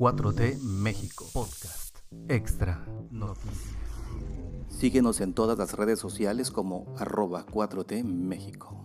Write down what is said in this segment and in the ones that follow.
4T México Podcast Extra Noticias. Síguenos en todas las redes sociales como arroba 4T México.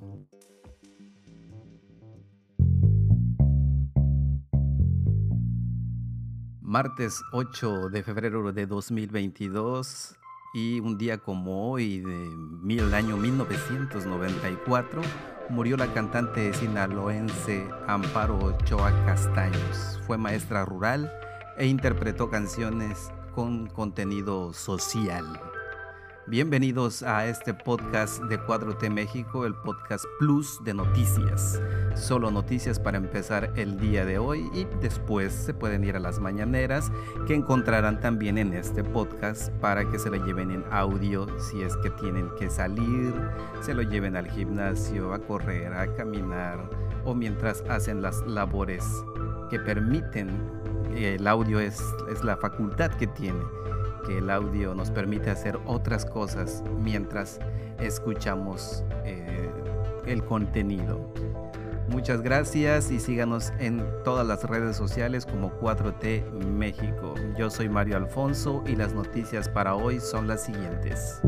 Martes 8 de febrero de 2022 y un día como hoy del año 1994 murió la cantante sinaloense Amparo Ochoa Castaños. Fue maestra rural e interpretó canciones con contenido social. Bienvenidos a este podcast de 4T México, el podcast plus de noticias. Solo noticias para empezar el día de hoy y después se pueden ir a las mañaneras que encontrarán también en este podcast para que se lo lleven en audio si es que tienen que salir, se lo lleven al gimnasio, a correr, a caminar o mientras hacen las labores que permiten. El audio es, es la facultad que tiene que el audio nos permite hacer otras cosas mientras escuchamos eh, el contenido. Muchas gracias y síganos en todas las redes sociales como 4T México. Yo soy Mario Alfonso y las noticias para hoy son las siguientes.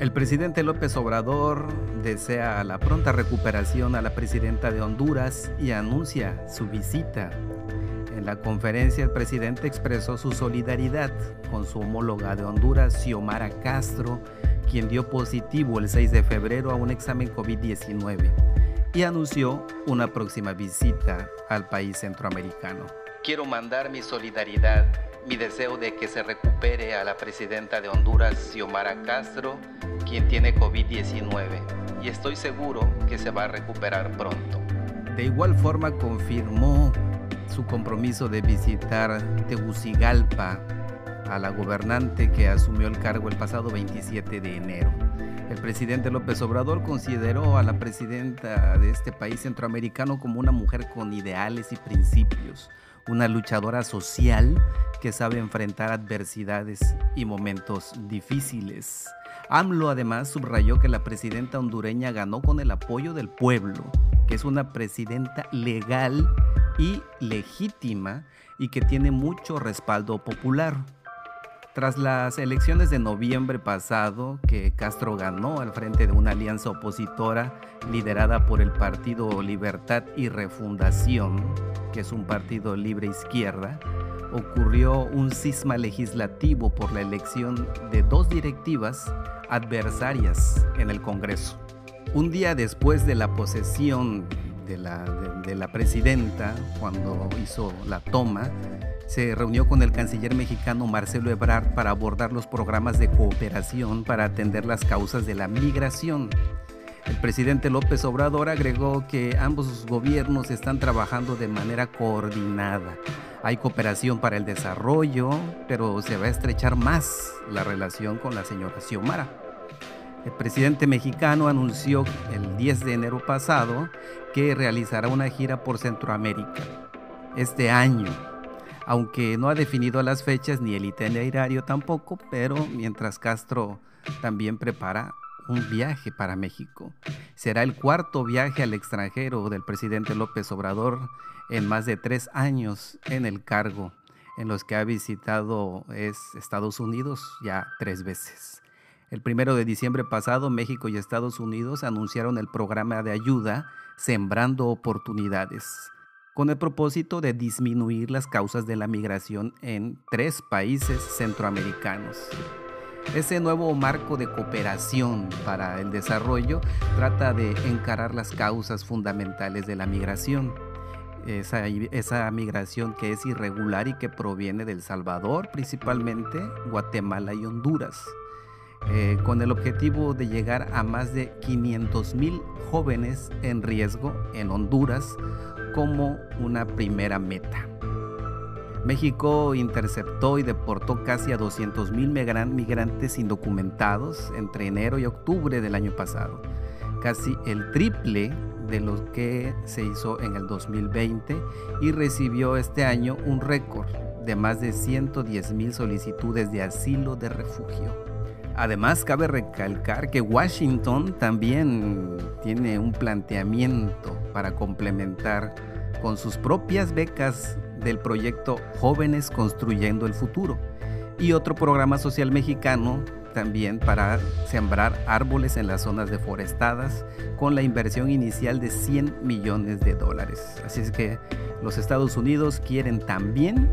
El presidente López Obrador desea la pronta recuperación a la presidenta de Honduras y anuncia su visita la conferencia el presidente expresó su solidaridad con su homóloga de Honduras, Xiomara Castro, quien dio positivo el 6 de febrero a un examen COVID-19 y anunció una próxima visita al país centroamericano. Quiero mandar mi solidaridad, mi deseo de que se recupere a la presidenta de Honduras, Xiomara Castro, quien tiene COVID-19, y estoy seguro que se va a recuperar pronto. De igual forma confirmó su compromiso de visitar Tegucigalpa a la gobernante que asumió el cargo el pasado 27 de enero. El presidente López Obrador consideró a la presidenta de este país centroamericano como una mujer con ideales y principios, una luchadora social que sabe enfrentar adversidades y momentos difíciles. AMLO además subrayó que la presidenta hondureña ganó con el apoyo del pueblo, que es una presidenta legal y legítima y que tiene mucho respaldo popular. Tras las elecciones de noviembre pasado, que Castro ganó al frente de una alianza opositora liderada por el Partido Libertad y Refundación, que es un partido libre izquierda, ocurrió un cisma legislativo por la elección de dos directivas adversarias en el Congreso. Un día después de la posesión de la, de, la presidenta, cuando hizo la toma, se reunió con el canciller mexicano Marcelo Ebrard para abordar los programas de cooperación para atender las causas de la migración. El presidente López Obrador agregó que ambos gobiernos están trabajando de manera coordinada. Hay cooperación para el desarrollo, pero se va a estrechar más la relación con la señora Xiomara. El presidente mexicano anunció el 10 de enero pasado que realizará una gira por Centroamérica este año, aunque no ha definido las fechas ni el itinerario tampoco, pero mientras Castro también prepara un viaje para México. Será el cuarto viaje al extranjero del presidente López Obrador en más de tres años en el cargo, en los que ha visitado es Estados Unidos ya tres veces. El primero de diciembre pasado, México y Estados Unidos anunciaron el programa de ayuda Sembrando Oportunidades, con el propósito de disminuir las causas de la migración en tres países centroamericanos. Ese nuevo marco de cooperación para el desarrollo trata de encarar las causas fundamentales de la migración. Esa, migración que es irregular y que proviene del Salvador principalmente, Guatemala y Honduras. Eh, con el objetivo de llegar a más de 500 mil jóvenes en riesgo en Honduras como una primera meta. México interceptó y deportó casi a 200 mil migrantes indocumentados entre enero y octubre del año pasado, casi el triple de lo que se hizo en el 2020 y recibió este año un récord de más de 110 mil solicitudes de asilo de refugio. Además, cabe recalcar que Washington también tiene un planteamiento para complementar con sus propias becas del proyecto Jóvenes Construyendo el Futuro y otro programa social mexicano también para sembrar árboles en las zonas deforestadas con la inversión inicial de 100 millones de dólares. Así es que los Estados Unidos quieren también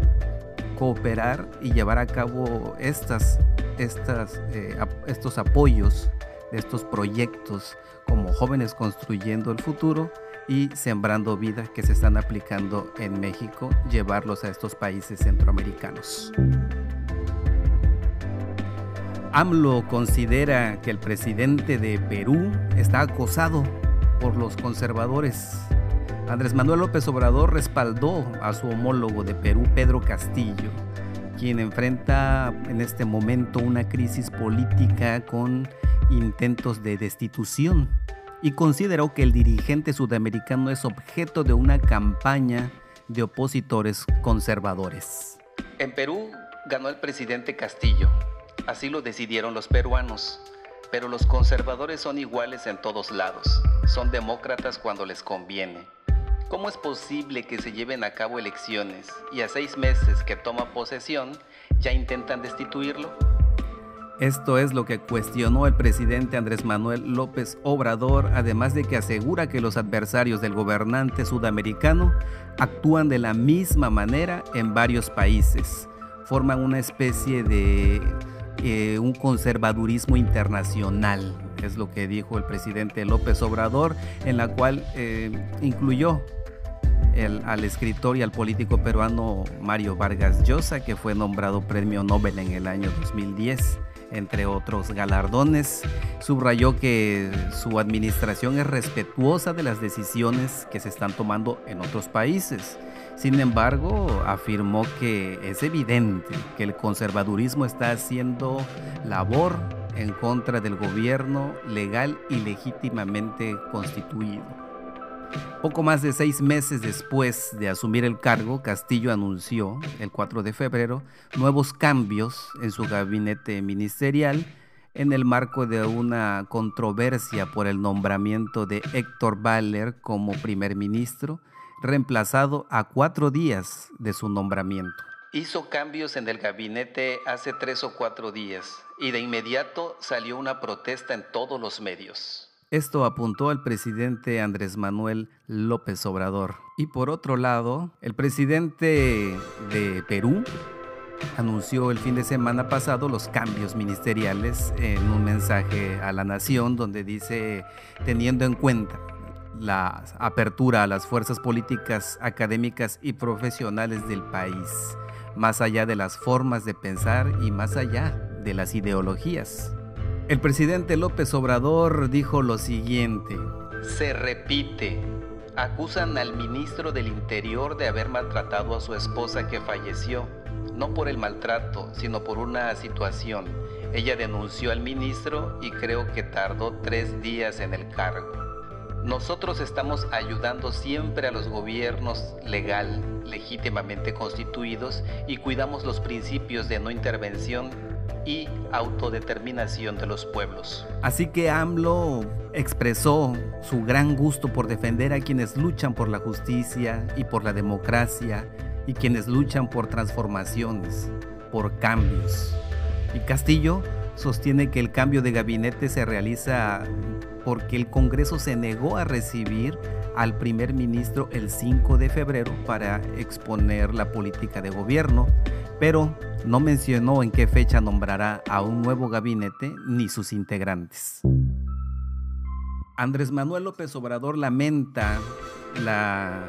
cooperar y llevar a cabo estas, eh, estos apoyos estos proyectos como jóvenes construyendo el futuro y sembrando vida que se están aplicando en México, llevarlos a estos países centroamericanos. AMLO considera que el presidente de Perú está acosado por los conservadores. Andrés Manuel López Obrador respaldó a su homólogo de Perú, Pedro Castillo, quien enfrenta en este momento una crisis política con intentos de destitución y consideró que el dirigente sudamericano es objeto de una campaña de opositores conservadores. En Perú ganó el presidente Castillo, Así lo decidieron los peruanos. Pero los conservadores son iguales en todos lados. Son demócratas cuando les conviene. ¿Cómo es posible que se lleven a cabo elecciones y a seis meses que toma posesión ya intentan destituirlo? Esto es lo que cuestionó el presidente Andrés Manuel López Obrador, además de que asegura que los adversarios del gobernante sudamericano actúan de la misma manera en varios países. Forman una especie de eh, un conservadurismo internacional, es lo que dijo el presidente López Obrador, en la cual eh, incluyó al escritor y al político peruano Mario Vargas Llosa, que fue nombrado premio Nobel en el año 2010 entre otros galardones. Subrayó que su administración es respetuosa de las decisiones que se están tomando en otros países sin embargo, afirmó que es evidente que el conservadurismo está haciendo labor en contra del gobierno legal y legítimamente constituido. Poco más de seis meses después de asumir el cargo, Castillo anunció, el 4 de febrero, nuevos cambios en su gabinete ministerial en el marco de una controversia por el nombramiento de Héctor Baller como primer ministro reemplazado a cuatro días de su nombramiento. Hizo cambios en el gabinete hace tres o cuatro días y de inmediato salió una protesta en todos los medios. Esto apuntó al presidente Andrés Manuel López Obrador. Y por otro lado, el presidente de Perú anunció el fin de semana pasado los cambios ministeriales en un mensaje a la nación donde dice, teniendo en cuenta la apertura a las fuerzas políticas, académicas y profesionales del país, más allá de las formas de pensar y más allá de las ideologías. El presidente López Obrador dijo lo siguiente. Se repite. Acusan al ministro del Interior de haber maltratado a su esposa que falleció, no por el maltrato, sino por una situación. Ella denunció al ministro y creo que tardó tres días en el cargo. Nosotros estamos ayudando siempre a los gobiernos legal, legítimamente constituidos y cuidamos los principios de no intervención y autodeterminación de los pueblos. Así que AMLO expresó su gran gusto por defender a quienes luchan por la justicia y por la democracia y quienes luchan por transformaciones, por cambios. Y Castillo sostiene que el cambio de gabinete se realiza porque el Congreso se negó a recibir al primer ministro el 5 de febrero para exponer la política de gobierno, pero no mencionó en qué fecha nombrará a un nuevo gabinete ni sus integrantes. Andrés Manuel López Obrador lamenta la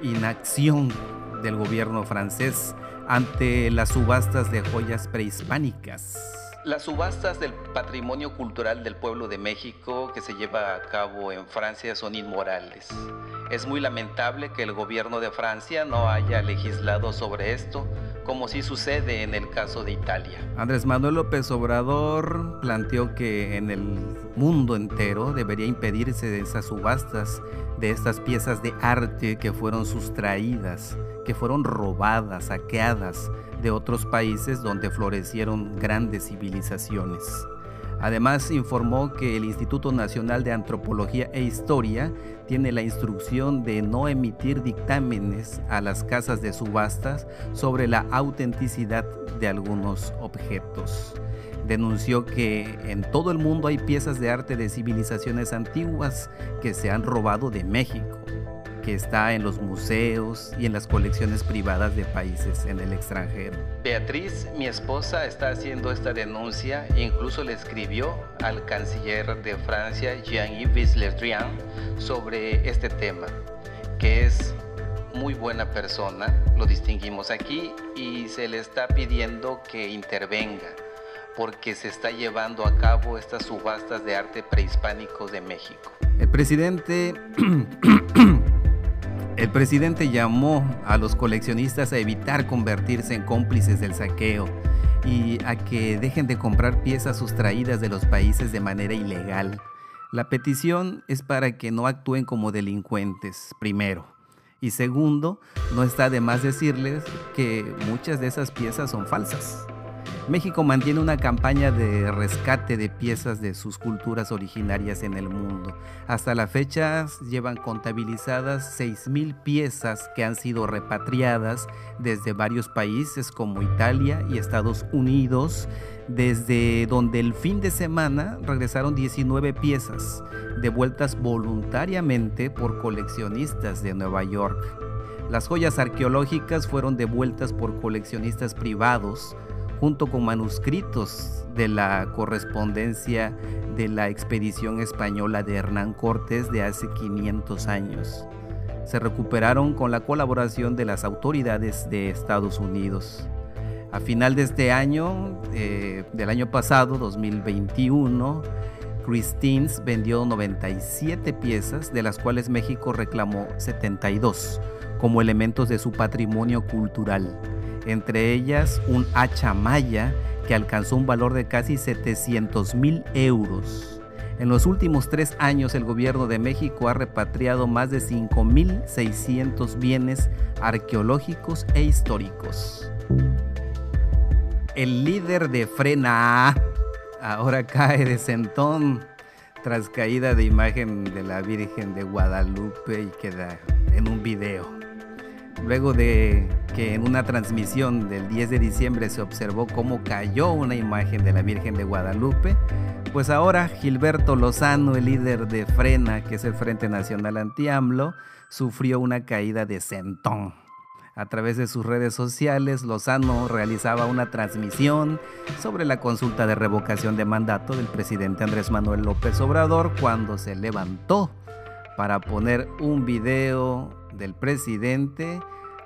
inacción del gobierno francés ante las subastas de joyas prehispánicas. Las subastas del patrimonio cultural del pueblo de México que se lleva a cabo en Francia son inmorales. Es muy lamentable que el gobierno de Francia no haya legislado sobre esto, como sí sucede en el caso de Italia. Andrés Manuel López Obrador planteó que en el mundo entero debería impedirse esas subastas de estas piezas de arte que fueron sustraídas, que fueron robadas, saqueadas de otros países donde florecieron grandes civilizaciones. Además, informó que el Instituto Nacional de Antropología e Historia tiene la instrucción de no emitir dictámenes a las casas de subastas sobre la autenticidad de algunos objetos. Denunció que en todo el mundo hay piezas de arte de civilizaciones antiguas que se han robado de México que está en los museos y en las colecciones privadas de países en el extranjero. Beatriz, mi esposa, está haciendo esta denuncia e incluso le escribió al canciller de Francia, Jean-Yves Le Drian, sobre este tema, que es muy buena persona, lo distinguimos aquí, y se le está pidiendo que intervenga porque se está llevando a cabo estas subastas de arte prehispánico de México. El presidente El presidente llamó a los coleccionistas a evitar convertirse en cómplices del saqueo y a que dejen de comprar piezas sustraídas de los países de manera ilegal. La petición es para que no actúen como delincuentes, primero. Y segundo, no está de más decirles que muchas de esas piezas son falsas. México mantiene una campaña de rescate de piezas de sus culturas originarias en el mundo. Hasta la fecha llevan contabilizadas 6.000 piezas que han sido repatriadas desde varios países como Italia y Estados Unidos, desde donde el fin de semana regresaron 19 piezas, devueltas voluntariamente por coleccionistas de Nueva York. Las joyas arqueológicas fueron devueltas por coleccionistas privados, junto con manuscritos de la correspondencia de la expedición española de Hernán Cortés de hace 500 años. Se recuperaron con la colaboración de las autoridades de Estados Unidos. A final de este año, eh, del año pasado, 2021, Christines vendió 97 piezas, de las cuales México reclamó 72 como elementos de su patrimonio cultural entre ellas un hacha maya que alcanzó un valor de casi 700 mil euros. En los últimos tres años el gobierno de México ha repatriado más de 5.600 bienes arqueológicos e históricos. El líder de Frena ahora cae de sentón tras caída de imagen de la Virgen de Guadalupe y queda en un video luego de que en una transmisión del 10 de diciembre se observó cómo cayó una imagen de la Virgen de Guadalupe, pues ahora Gilberto Lozano, el líder de Frena, que es el Frente Nacional Anti-AMLO, sufrió una caída de centón. A través de sus redes sociales, Lozano realizaba una transmisión sobre la consulta de revocación de mandato del presidente Andrés Manuel López Obrador cuando se levantó para poner un video del presidente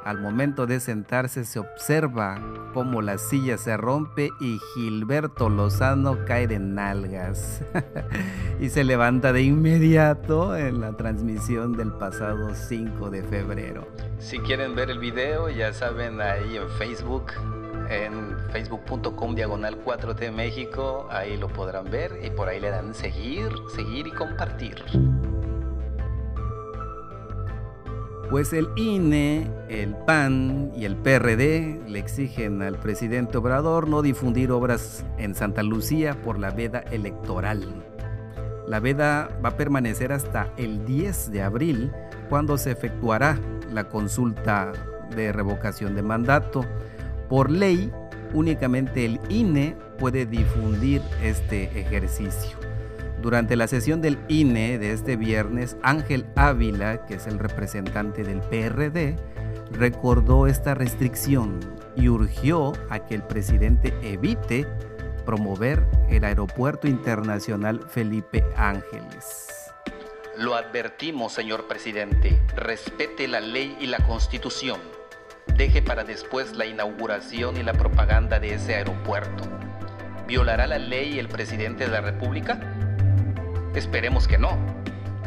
al momento de sentarse se observa cómo la silla se rompe y Gilberto Lozano cae de nalgas y se levanta de inmediato en la transmisión del pasado 5 de febrero. Si quieren ver el video, ya saben ahí en Facebook, en facebook.com diagonal 4T México, ahí lo podrán ver y por ahí le dan seguir, seguir y compartir. Pues el INE, el PAN y el PRD le exigen al presidente Obrador no difundir obras en Santa Lucía por la veda electoral. La veda va a permanecer hasta el 10 de abril, cuando se efectuará la consulta de revocación de mandato. Por ley, únicamente el INE puede difundir este ejercicio. Durante la sesión del INE de este viernes, Ángel Ávila, que es el representante del PRD, recordó esta restricción y urgió a que el presidente evite promover el Aeropuerto Internacional Felipe Ángeles. Lo advertimos, señor presidente, respete la ley y la constitución. Deje para después la inauguración y la propaganda de ese aeropuerto. ¿Violará la ley el presidente de la República? Esperemos que no,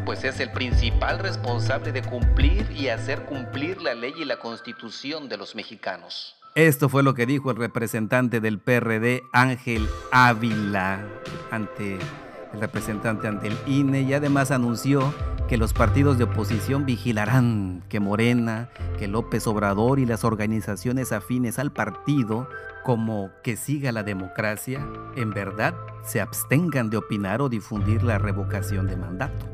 pues es el principal responsable de cumplir y hacer cumplir la ley y la constitución de los mexicanos. Esto fue lo que dijo el representante del PRD, Ángel Ávila, ante el representante ante el INE, y además anunció que los partidos de oposición vigilarán que Morena, que López Obrador y las organizaciones afines al partido, como que siga la democracia, en verdad se abstengan de opinar o difundir la revocación de mandato.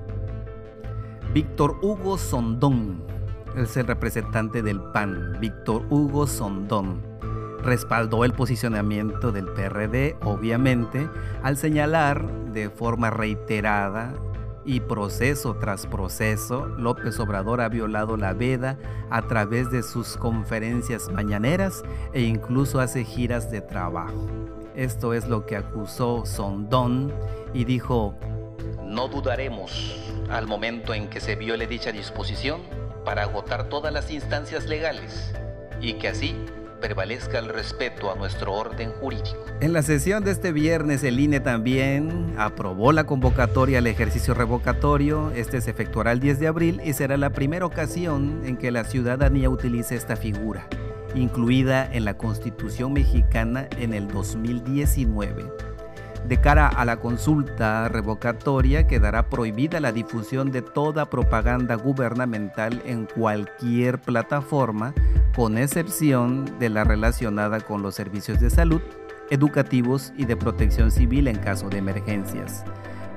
Víctor Hugo Sondón es el representante del PAN, Víctor Hugo Sondón. Respaldó el posicionamiento del PRD, obviamente, al señalar de forma reiterada y proceso tras proceso, López Obrador ha violado la veda a través de sus conferencias mañaneras e incluso hace giras de trabajo. Esto es lo que acusó Sondón y dijo, no dudaremos al momento en que se viole dicha disposición para agotar todas las instancias legales y que así prevalezca el respeto a nuestro orden jurídico. En la sesión de este viernes el INE también aprobó la convocatoria al ejercicio revocatorio. Este se efectuará el 10 de abril y será la primera ocasión en que la ciudadanía utilice esta figura, incluida en la Constitución mexicana en el 2019. De cara a la consulta revocatoria, quedará prohibida la difusión de toda propaganda gubernamental en cualquier plataforma, con excepción de la relacionada con los servicios de salud, educativos y de protección civil en caso de emergencias.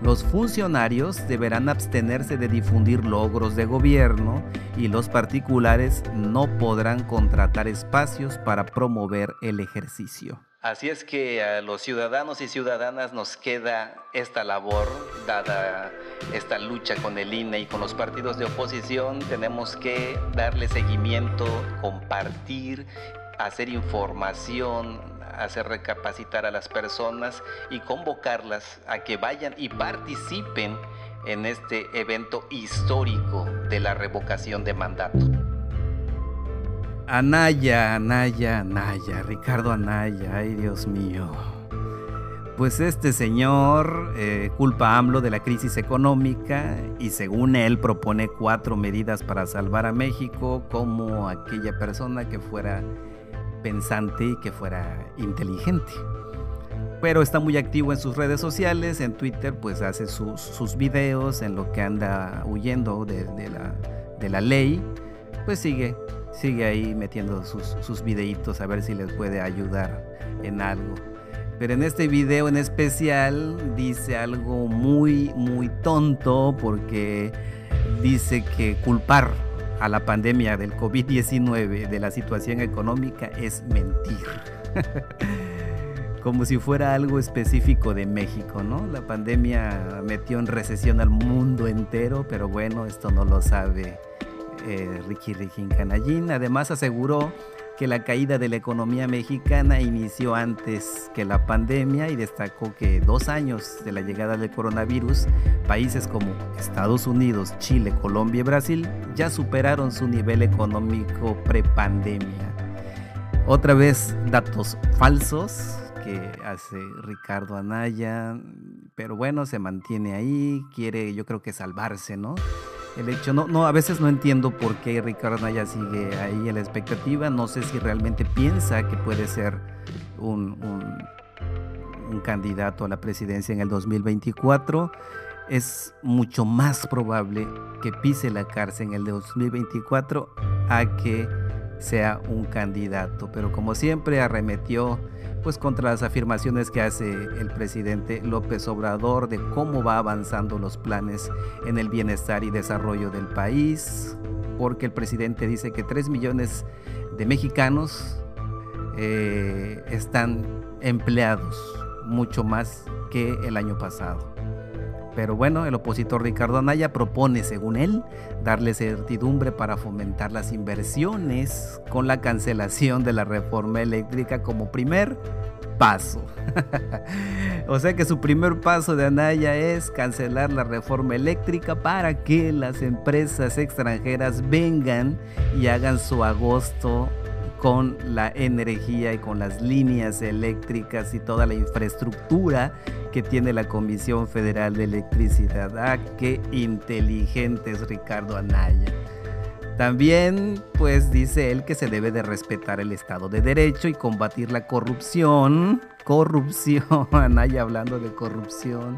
Los funcionarios deberán abstenerse de difundir logros de gobierno y los particulares no podrán contratar espacios para promover el ejercicio. Así es que a los ciudadanos y ciudadanas nos queda esta labor, dada esta lucha con el INE y con los partidos de oposición, tenemos que darle seguimiento, compartir, hacer información, hacer recapacitar a las personas y convocarlas a que vayan y participen en este evento histórico de la revocación de mandato. Anaya, Anaya, Anaya, Ricardo Anaya, ay Dios mío. Pues este señor eh, culpa a AMLO de la crisis económica y según él propone cuatro medidas para salvar a México como aquella persona que fuera pensante y que fuera inteligente. Pero está muy activo en sus redes sociales, en Twitter pues hace sus, videos en lo que anda huyendo de, la, de la ley, pues sigue sigue ahí metiendo sus, sus videitos a ver si les puede ayudar en algo. Pero en este video en especial dice algo muy, muy tonto porque dice que culpar a la pandemia del COVID-19 de la situación económica es mentir. Como si fuera algo específico de México, ¿no? La pandemia metió en recesión al mundo entero, pero bueno, esto no lo sabe eh, Ricky Ricky Canallín. Además aseguró que la caída de la economía mexicana inició antes que la pandemia y destacó que dos años de la llegada del coronavirus, países como Estados Unidos, Chile, Colombia y Brasil ya superaron su nivel económico prepandemia. Otra vez datos falsos que hace Ricardo Anaya, pero bueno, se mantiene ahí, quiere yo creo que salvarse, ¿no? El hecho. No, no, a veces no entiendo por qué Ricardo Naya sigue ahí en la expectativa. No sé si realmente piensa que puede ser un, un, candidato a la presidencia en el 2024. Es mucho más probable que pise la cárcel en el 2024 a que sea un candidato. Pero como siempre arremetió pues contra las afirmaciones que hace el presidente López Obrador de cómo va avanzando los planes en el bienestar y desarrollo del país, porque el presidente dice que 3 millones de mexicanos eh, están empleados, mucho más que el año pasado. Pero bueno, el opositor Ricardo Anaya propone, según él, darle certidumbre para fomentar las inversiones con la cancelación de la reforma eléctrica como primer paso. o sea que su primer paso de Anaya es cancelar la reforma eléctrica para que las empresas extranjeras vengan y hagan su agosto con la energía y con las líneas eléctricas y toda la infraestructura que tiene la Comisión Federal de Electricidad. Ah, qué inteligente es Ricardo Anaya. También, pues dice él que se debe de respetar el Estado de Derecho y combatir la corrupción. Corrupción, Anaya hablando de corrupción,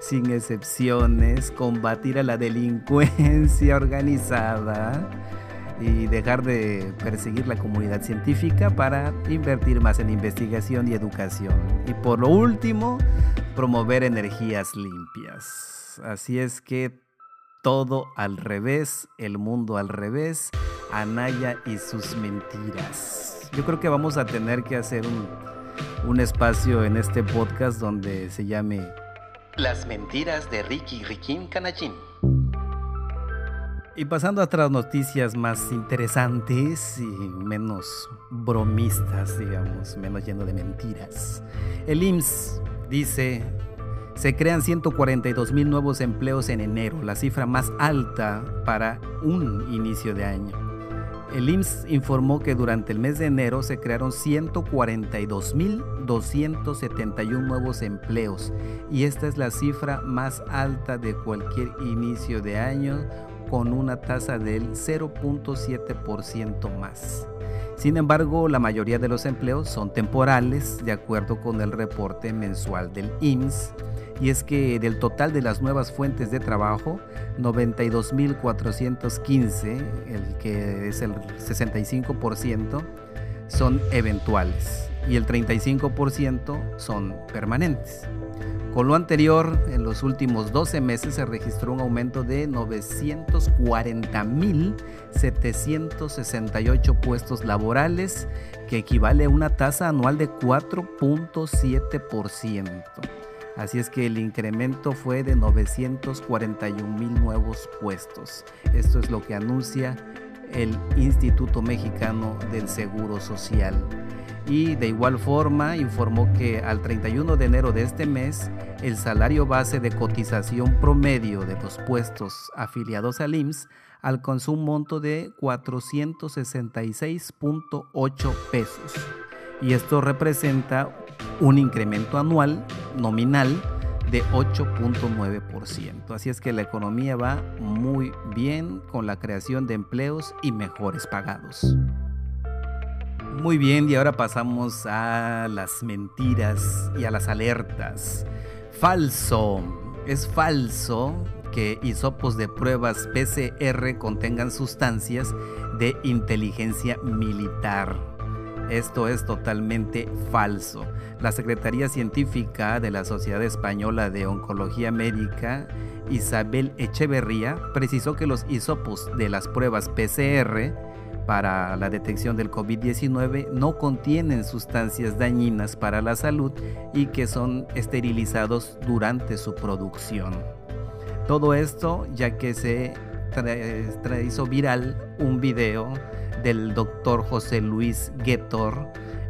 sin excepciones, combatir a la delincuencia organizada y dejar de perseguir la comunidad científica para invertir más en investigación y educación. Y por lo último, promover energías limpias. Así es que todo al revés, el mundo al revés, Anaya y sus mentiras. Yo creo que vamos a tener que hacer un, un espacio en este podcast donde se llame Las mentiras de Ricky Riquín Canachín. Y pasando a otras noticias más interesantes y menos bromistas, digamos, menos lleno de mentiras. El IMSS dice, se crean 142 mil nuevos empleos en enero, la cifra más alta para un inicio de año. El IMSS informó que durante el mes de enero se crearon 142.271 nuevos empleos y esta es la cifra más alta de cualquier inicio de año con una tasa del 0.7% más. Sin embargo, la mayoría de los empleos son temporales, de acuerdo con el reporte mensual del IMSS, y es que del total de las nuevas fuentes de trabajo, 92.415, el que es el 65%, son eventuales y el 35% son permanentes. Con lo anterior, en los últimos 12 meses se registró un aumento de 940.768 puestos laborales, que equivale a una tasa anual de 4.7%. Así es que el incremento fue de 941 mil nuevos puestos. Esto es lo que anuncia el Instituto Mexicano del Seguro Social y de igual forma informó que al 31 de enero de este mes el salario base de cotización promedio de los puestos afiliados al IMSS alcanzó un monto de 466.8 pesos y esto representa un incremento anual nominal de 8.9%. Así es que la economía va muy bien con la creación de empleos y mejores pagados. Muy bien, y ahora pasamos a las mentiras y a las alertas. Falso. Es falso que hisopos de pruebas PCR contengan sustancias de inteligencia militar. Esto es totalmente falso. La Secretaría Científica de la Sociedad Española de Oncología Médica, Isabel Echeverría, precisó que los hisopos de las pruebas PCR para la detección del COVID-19 no contienen sustancias dañinas para la salud y que son esterilizados durante su producción. Todo esto ya que se hizo viral un video del doctor José Luis Guetor,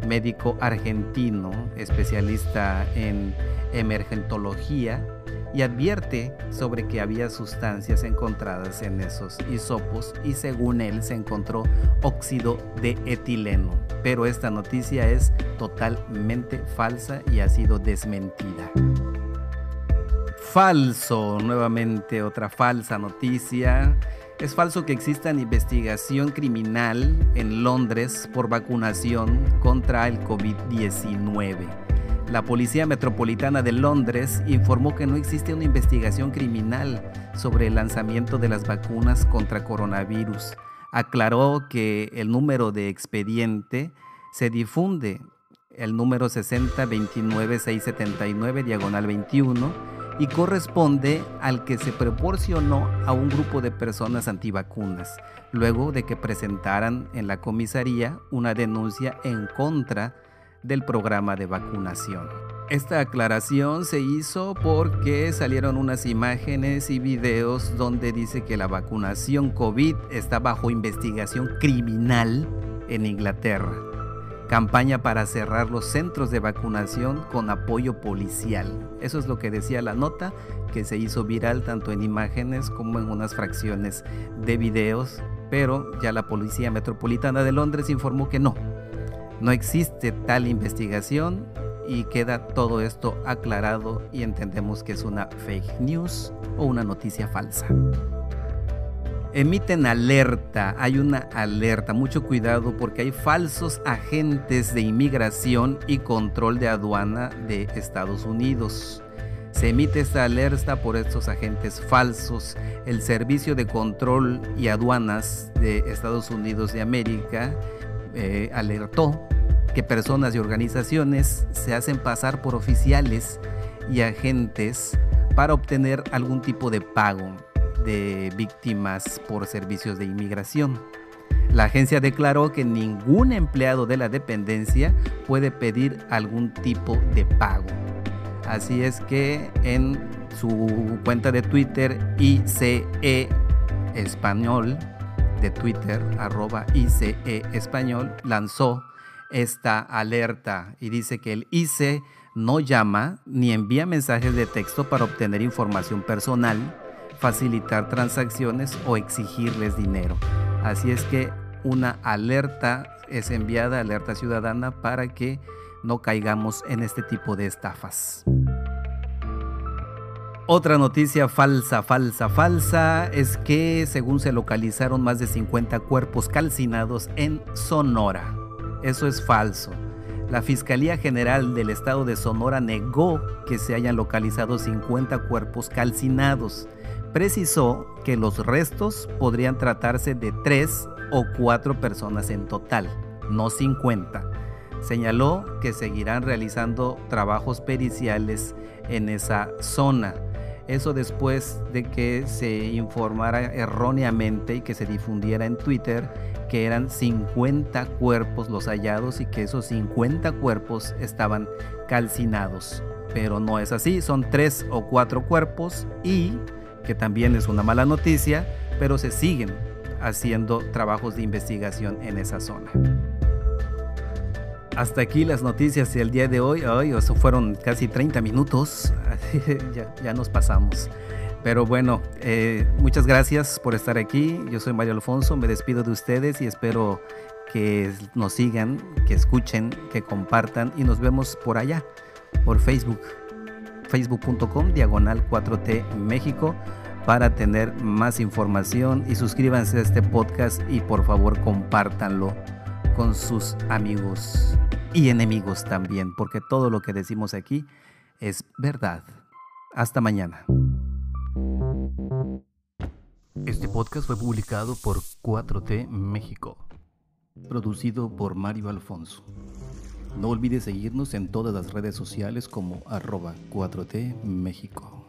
médico argentino, especialista en emergentología, y advierte sobre que había sustancias encontradas en esos hisopos y según él se encontró óxido de etileno. Pero esta noticia es totalmente falsa y ha sido desmentida. Falso, nuevamente otra falsa noticia. Es falso que exista investigación criminal en Londres por vacunación contra el COVID-19. La Policía Metropolitana de Londres informó que no existe una investigación criminal sobre el lanzamiento de las vacunas contra coronavirus. Aclaró que el número de expediente se difunde, el número 6029679 diagonal 21, y corresponde al que se proporcionó a un grupo de personas antivacunas, luego de que presentaran en la comisaría una denuncia en contra de del programa de vacunación. Esta aclaración se hizo porque salieron unas imágenes y videos donde dice que la vacunación COVID está bajo investigación criminal en Inglaterra. Campaña para cerrar los centros de vacunación con apoyo policial. Eso es lo que decía la nota que se hizo viral tanto en imágenes como en unas fracciones de videos, pero ya la Policía Metropolitana de Londres informó que no, no existe tal investigación y queda todo esto aclarado y entendemos que es una fake news o una noticia falsa. emiten alerta, hay una alerta, mucho cuidado porque hay falsos agentes de inmigración y control de aduana de Estados Unidos. Se emite esta alerta por estos agentes falsos. El Servicio de Control y Aduanas de Estados Unidos de América eh, alertó que personas y organizaciones se hacen pasar por oficiales y agentes para obtener algún tipo de pago de víctimas por servicios de inmigración. La agencia declaró que ningún empleado de la dependencia puede pedir algún tipo de pago. Así es que en su cuenta de Twitter ICE Español de Twitter arroba ICE Español lanzó esta alerta y dice que el ICE no llama ni envía mensajes de texto para obtener información personal facilitar transacciones o exigirles dinero. Así es que una alerta es enviada, alerta ciudadana, para que no caigamos en este tipo de estafas. Otra noticia falsa, falsa, falsa es que según se localizaron más de 50 cuerpos calcinados en Sonora. Eso es falso. La Fiscalía General del Estado de Sonora negó que se hayan localizado 50 cuerpos calcinados precisó que los restos podrían tratarse de tres o cuatro personas en total, no 50. Señaló que seguirán realizando trabajos periciales en esa zona. Eso después de que se informara erróneamente y que se difundiera en Twitter que eran 50 cuerpos los hallados y que esos 50 cuerpos estaban calcinados. Pero no es así, son tres o cuatro cuerpos y que también es una mala noticia, pero se siguen haciendo trabajos de investigación en esa zona. Hasta aquí las noticias del día de hoy. Hoy eso fueron casi 30 minutos. ya, nos pasamos. Pero bueno, eh, muchas gracias por estar aquí. Yo soy Mario Alfonso. Me despido de ustedes y espero que nos sigan, que escuchen, que compartan y nos vemos por allá, por Facebook facebook.com diagonal 4T México para tener más información y suscríbanse a este podcast y por favor compártanlo con sus amigos y enemigos también, porque todo lo que decimos aquí es verdad. Hasta mañana. Este podcast fue publicado por 4T México, producido por Mario Alfonso. No olvides seguirnos en todas las redes sociales como arroba 4T México.